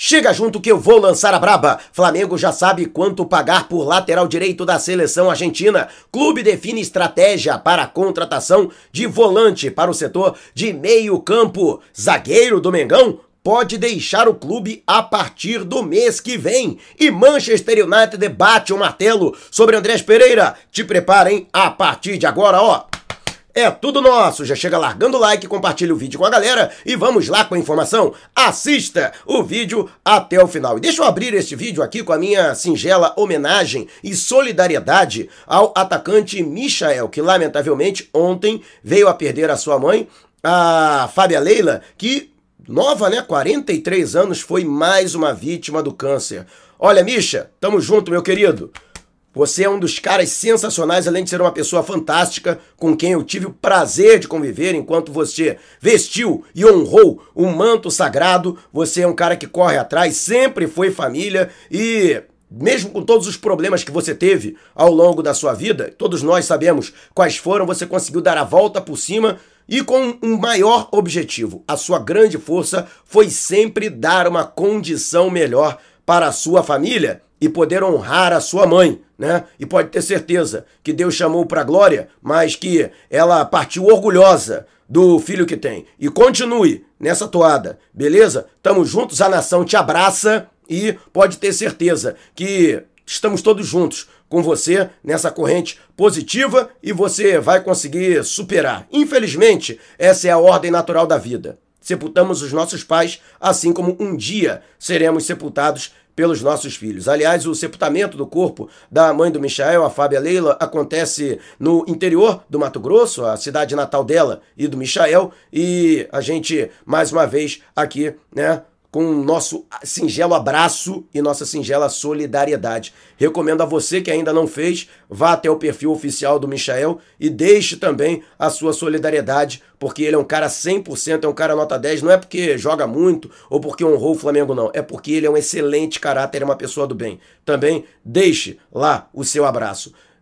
Chega junto que eu vou lançar a braba. Flamengo já sabe quanto pagar por lateral direito da seleção argentina. Clube define estratégia para a contratação de volante para o setor de meio campo. Zagueiro do Mengão pode deixar o clube a partir do mês que vem. E Manchester United bate o martelo sobre Andrés Pereira. Te preparem a partir de agora, ó. É tudo nosso. Já chega largando o like, compartilha o vídeo com a galera e vamos lá com a informação. Assista o vídeo até o final. E deixa eu abrir este vídeo aqui com a minha singela homenagem e solidariedade ao atacante Michael, que lamentavelmente ontem veio a perder a sua mãe, a Fábia Leila, que nova, né? 43 anos, foi mais uma vítima do câncer. Olha, Misha, tamo junto, meu querido. Você é um dos caras sensacionais, além de ser uma pessoa fantástica, com quem eu tive o prazer de conviver enquanto você vestiu e honrou o um manto sagrado. Você é um cara que corre atrás, sempre foi família e mesmo com todos os problemas que você teve ao longo da sua vida, todos nós sabemos quais foram, você conseguiu dar a volta por cima e com um maior objetivo. A sua grande força foi sempre dar uma condição melhor para a sua família e poder honrar a sua mãe, né? E pode ter certeza que Deus chamou para glória, mas que ela partiu orgulhosa do filho que tem. E continue nessa toada, beleza? Tamo juntos, a nação te abraça e pode ter certeza que estamos todos juntos com você nessa corrente positiva e você vai conseguir superar. Infelizmente, essa é a ordem natural da vida. Sepultamos os nossos pais, assim como um dia seremos sepultados pelos nossos filhos. Aliás, o sepultamento do corpo da mãe do Michael, a Fábia Leila, acontece no interior do Mato Grosso, a cidade natal dela e do Michael, e a gente, mais uma vez, aqui, né, com nosso singelo abraço e nossa singela solidariedade. Recomendo a você que ainda não fez, vá até o perfil oficial do Michael e deixe também a sua solidariedade, porque ele é um cara 100%, é um cara nota 10, não é porque joga muito ou porque honrou o Flamengo não, é porque ele é um excelente caráter, é uma pessoa do bem. Também deixe lá o seu abraço.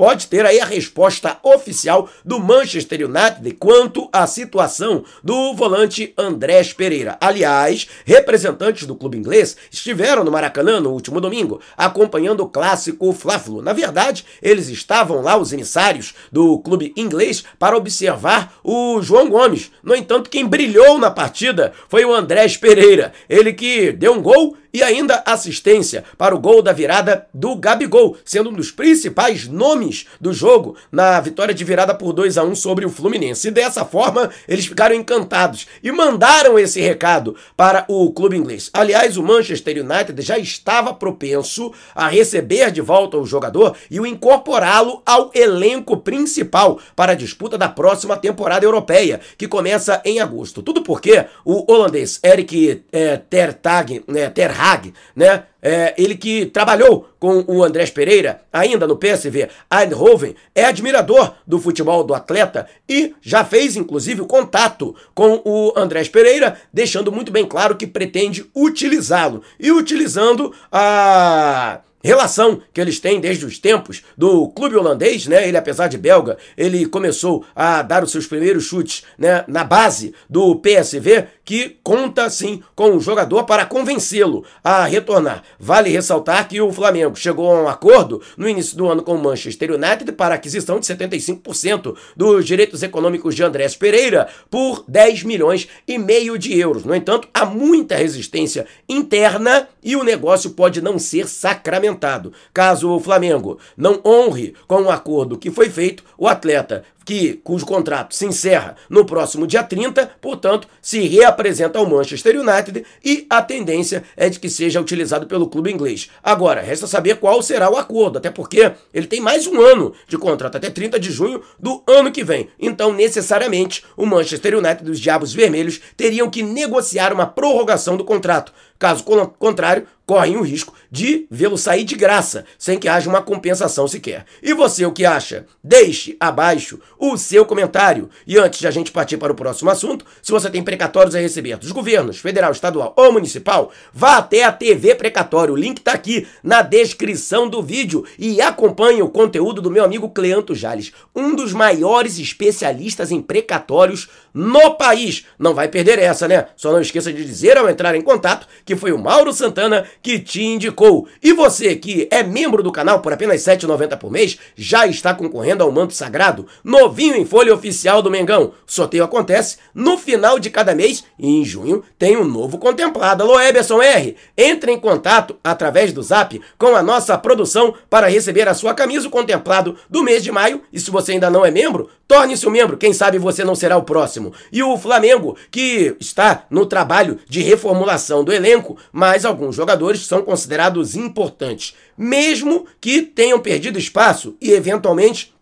pode ter aí a resposta oficial do Manchester United quanto à situação do volante Andrés Pereira. Aliás, representantes do clube inglês estiveram no Maracanã no último domingo, acompanhando o clássico Fla-Flu. Na verdade, eles estavam lá, os emissários do clube inglês, para observar o João Gomes. No entanto, quem brilhou na partida foi o Andrés Pereira, ele que deu um gol e ainda assistência para o gol da virada do Gabigol, sendo um dos principais nomes do jogo na vitória de virada por 2 a 1 sobre o Fluminense. E dessa forma, eles ficaram encantados e mandaram esse recado para o clube inglês. Aliás, o Manchester United já estava propenso a receber de volta o jogador e o incorporá-lo ao elenco principal para a disputa da próxima temporada europeia, que começa em agosto. Tudo porque o holandês Eric é, Ter Tag, né, Ter Hag, né? É, ele que trabalhou com o Andrés Pereira, ainda no PSV Eindhoven, é admirador do futebol do atleta e já fez, inclusive, contato com o Andrés Pereira, deixando muito bem claro que pretende utilizá-lo. E utilizando a relação que eles têm desde os tempos do clube holandês, né? Ele, apesar de belga, ele começou a dar os seus primeiros chutes né, na base do PSV, que conta sim com o jogador para convencê-lo a retornar. Vale ressaltar que o Flamengo chegou a um acordo no início do ano com o Manchester United para aquisição de 75% dos direitos econômicos de Andrés Pereira por 10 milhões e meio de euros. No entanto, há muita resistência interna e o negócio pode não ser sacramentado Caso o Flamengo não honre com o acordo que foi feito, o atleta que cujo contrato se encerra no próximo dia 30, portanto, se reapresenta ao Manchester United e a tendência é de que seja utilizado pelo clube inglês. Agora, resta saber qual será o acordo, até porque ele tem mais um ano de contrato, até 30 de junho do ano que vem. Então, necessariamente, o Manchester United dos Diabos Vermelhos teriam que negociar uma prorrogação do contrato. Caso contrário, correm o risco de vê-lo sair de graça, sem que haja uma compensação sequer. E você, o que acha? Deixe abaixo o seu comentário. E antes de a gente partir para o próximo assunto, se você tem precatórios a receber dos governos federal, estadual ou municipal, vá até a TV Precatório. O link está aqui na descrição do vídeo e acompanhe o conteúdo do meu amigo Cleanto Jales, um dos maiores especialistas em precatórios no país. Não vai perder essa, né? Só não esqueça de dizer ao entrar em contato que foi o Mauro Santana que te indicou. E você que é membro do canal por apenas R$ 7,90 por mês, já está concorrendo ao manto sagrado, novinho em folha oficial do Mengão. Sorteio acontece no final de cada mês e em junho tem um novo contemplado. Alô, Eberson R. Entre em contato através do zap com a nossa produção para receber a sua camisa contemplado do mês de maio. E se você ainda não é membro, torne-se um membro. Quem sabe você não será o próximo. E o Flamengo, que está no trabalho de reformulação do elenco, mas alguns jogadores jogadores são considerados importantes, mesmo que tenham perdido espaço e eventualmente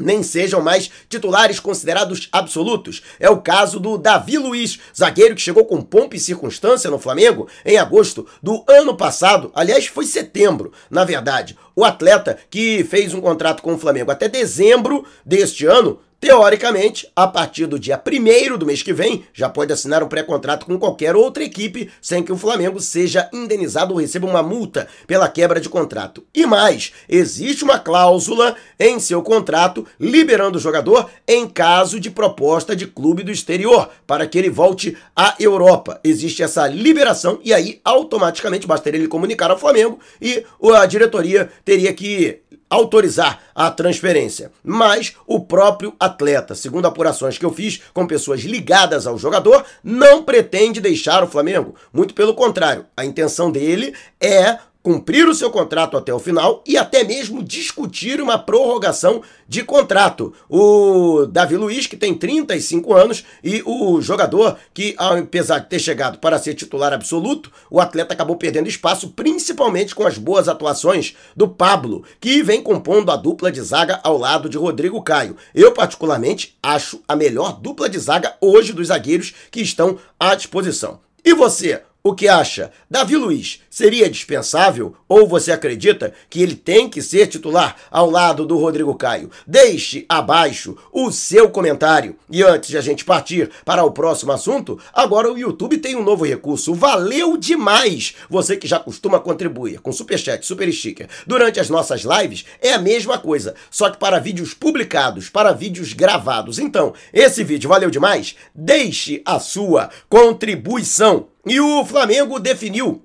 nem sejam mais titulares considerados absolutos. É o caso do Davi Luiz, zagueiro que chegou com pompa e circunstância no Flamengo em agosto do ano passado. Aliás, foi setembro, na verdade. O atleta que fez um contrato com o Flamengo até dezembro deste ano Teoricamente, a partir do dia 1 do mês que vem, já pode assinar um pré-contrato com qualquer outra equipe sem que o Flamengo seja indenizado ou receba uma multa pela quebra de contrato. E mais, existe uma cláusula em seu contrato liberando o jogador em caso de proposta de clube do exterior para que ele volte à Europa. Existe essa liberação e aí automaticamente bastaria ele comunicar ao Flamengo e a diretoria teria que autorizar a transferência. Mas o próprio atleta, segundo apurações que eu fiz com pessoas ligadas ao jogador, não pretende deixar o Flamengo. Muito pelo contrário, a intenção dele é cumprir o seu contrato até o final e até mesmo discutir uma prorrogação de contrato. O Davi Luiz, que tem 35 anos, e o jogador que, apesar de ter chegado para ser titular absoluto, o atleta acabou perdendo espaço, principalmente com as boas atuações do Pablo, que vem compondo a dupla de zaga ao lado de Rodrigo Caio. Eu, particularmente, acho a melhor dupla de zaga hoje dos zagueiros que estão à disposição. E você? O que acha? Davi Luiz seria dispensável ou você acredita que ele tem que ser titular ao lado do Rodrigo Caio? Deixe abaixo o seu comentário. E antes de a gente partir para o próximo assunto, agora o YouTube tem um novo recurso. Valeu demais! Você que já costuma contribuir com superchat, super sticker durante as nossas lives, é a mesma coisa, só que para vídeos publicados, para vídeos gravados. Então, esse vídeo valeu demais? Deixe a sua contribuição e o Flamengo definiu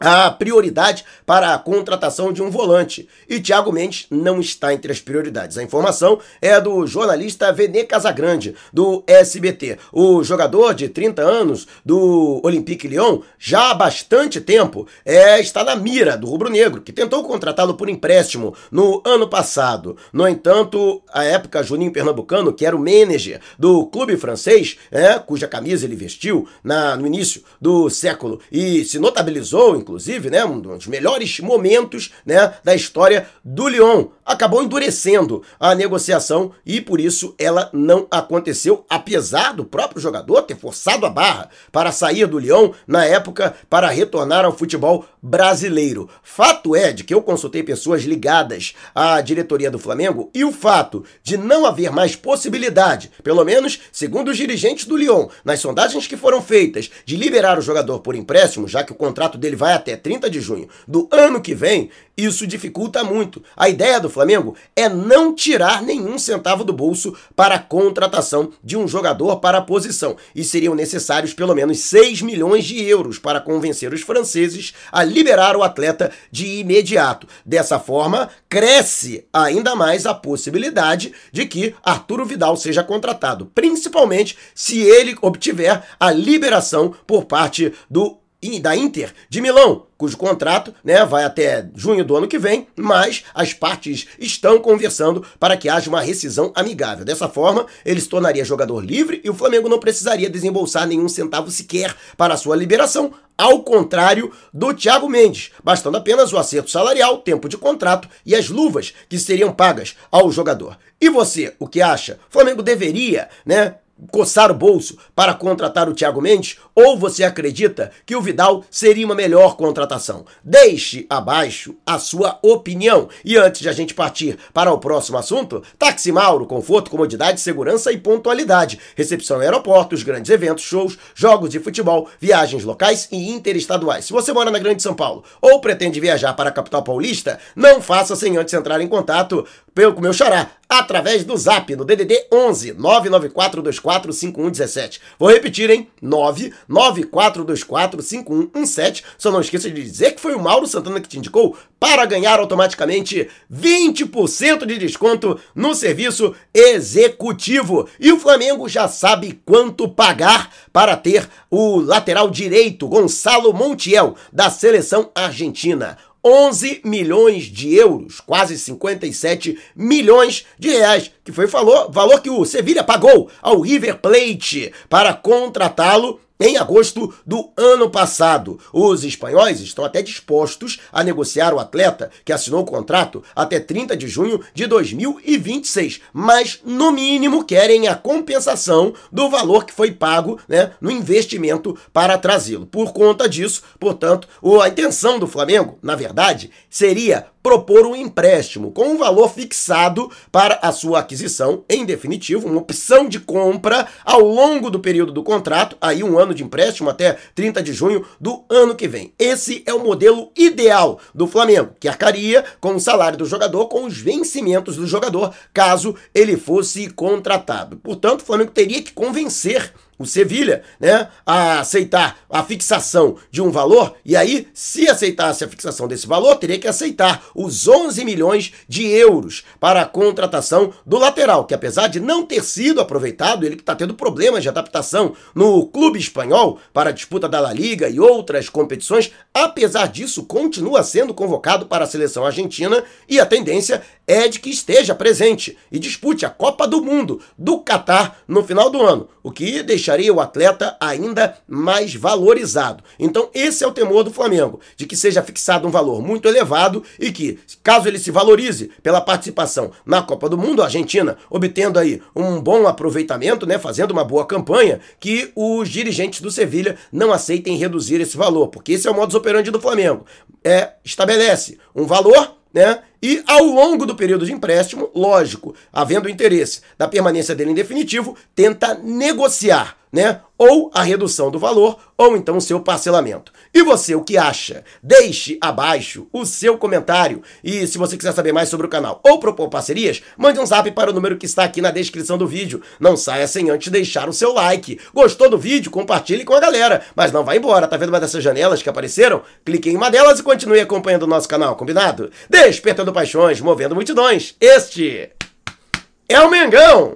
a prioridade para a contratação de um volante. E Thiago Mendes não está entre as prioridades. A informação é do jornalista Vene Casagrande, do SBT. O jogador de 30 anos do Olympique Lyon, já há bastante tempo, é, está na mira do rubro-negro, que tentou contratá-lo por empréstimo no ano passado. No entanto, a época Juninho Pernambucano, que era o manager do clube francês, é, cuja camisa ele vestiu na, no início do século e se notabilizou, inclusive, inclusive, né, um dos melhores momentos né, da história do Lyon. Acabou endurecendo a negociação e por isso ela não aconteceu, apesar do próprio jogador ter forçado a barra para sair do Lyon na época para retornar ao futebol brasileiro. Fato é de que eu consultei pessoas ligadas à diretoria do Flamengo e o fato de não haver mais possibilidade, pelo menos segundo os dirigentes do Lyon, nas sondagens que foram feitas, de liberar o jogador por empréstimo, já que o contrato dele vai até 30 de junho do ano que vem, isso dificulta muito. A ideia do Flamengo é não tirar nenhum centavo do bolso para a contratação de um jogador para a posição, e seriam necessários pelo menos 6 milhões de euros para convencer os franceses a liberar o atleta de imediato. Dessa forma, cresce ainda mais a possibilidade de que Arturo Vidal seja contratado, principalmente se ele obtiver a liberação por parte do da Inter de Milão, cujo contrato né, vai até junho do ano que vem, mas as partes estão conversando para que haja uma rescisão amigável. Dessa forma, ele se tornaria jogador livre e o Flamengo não precisaria desembolsar nenhum centavo sequer para sua liberação, ao contrário do Thiago Mendes, bastando apenas o acerto salarial, tempo de contrato e as luvas que seriam pagas ao jogador. E você, o que acha? O Flamengo deveria, né, coçar o bolso para contratar o Thiago Mendes ou você acredita que o Vidal seria uma melhor contratação? Deixe abaixo a sua opinião. E antes de a gente partir para o próximo assunto, Táxi Mauro, conforto, comodidade, segurança e pontualidade. Recepção em aeroportos, grandes eventos, shows, jogos de futebol, viagens locais e interestaduais. Se você mora na Grande São Paulo ou pretende viajar para a capital paulista, não faça sem antes entrar em contato pelo meu xará, através do zap no DDD 11 994245117. Vou repetir, hein? 994245117. Só não esqueça de dizer que foi o Mauro Santana que te indicou para ganhar automaticamente 20% de desconto no serviço executivo. E o Flamengo já sabe quanto pagar para ter o lateral direito Gonçalo Montiel da seleção argentina. 11 milhões de euros, quase 57 milhões de reais, que foi valor, valor que o Sevilha pagou ao River Plate para contratá-lo em agosto do ano passado, os espanhóis estão até dispostos a negociar o atleta que assinou o contrato até 30 de junho de 2026, mas no mínimo querem a compensação do valor que foi pago né, no investimento para trazê-lo. Por conta disso, portanto, a intenção do Flamengo, na verdade, seria propor um empréstimo com um valor fixado para a sua aquisição, em definitivo, uma opção de compra ao longo do período do contrato, aí um ano de empréstimo até 30 de junho do ano que vem. Esse é o modelo ideal do Flamengo, que arcaria com o salário do jogador, com os vencimentos do jogador, caso ele fosse contratado. Portanto, o Flamengo teria que convencer o Sevilha, né, a aceitar a fixação de um valor, e aí, se aceitasse a fixação desse valor, teria que aceitar os 11 milhões de euros para a contratação do lateral, que apesar de não ter sido aproveitado, ele que está tendo problemas de adaptação no clube espanhol para a disputa da La Liga e outras competições, apesar disso, continua sendo convocado para a seleção argentina e a tendência é de que esteja presente e dispute a Copa do Mundo do Catar no final do ano, o que deixaria o atleta ainda mais valorizado. Então, esse é o temor do Flamengo, de que seja fixado um valor muito elevado e que, caso ele se valorize pela participação na Copa do Mundo, a Argentina obtendo aí um bom aproveitamento, né, fazendo uma boa campanha, que os dirigentes do Sevilha não aceitem reduzir esse valor, porque esse é o modus operandi do Flamengo. É, estabelece um valor né? E ao longo do período de empréstimo, lógico, havendo interesse da permanência dele em definitivo, tenta negociar né? Ou a redução do valor, ou então o seu parcelamento. E você, o que acha? Deixe abaixo o seu comentário. E se você quiser saber mais sobre o canal ou propor parcerias, mande um zap para o número que está aqui na descrição do vídeo. Não saia sem antes deixar o seu like. Gostou do vídeo? Compartilhe com a galera. Mas não vá embora, tá vendo uma dessas janelas que apareceram? Clique em uma delas e continue acompanhando o nosso canal, combinado? Despertando paixões, movendo multidões. Este é o Mengão!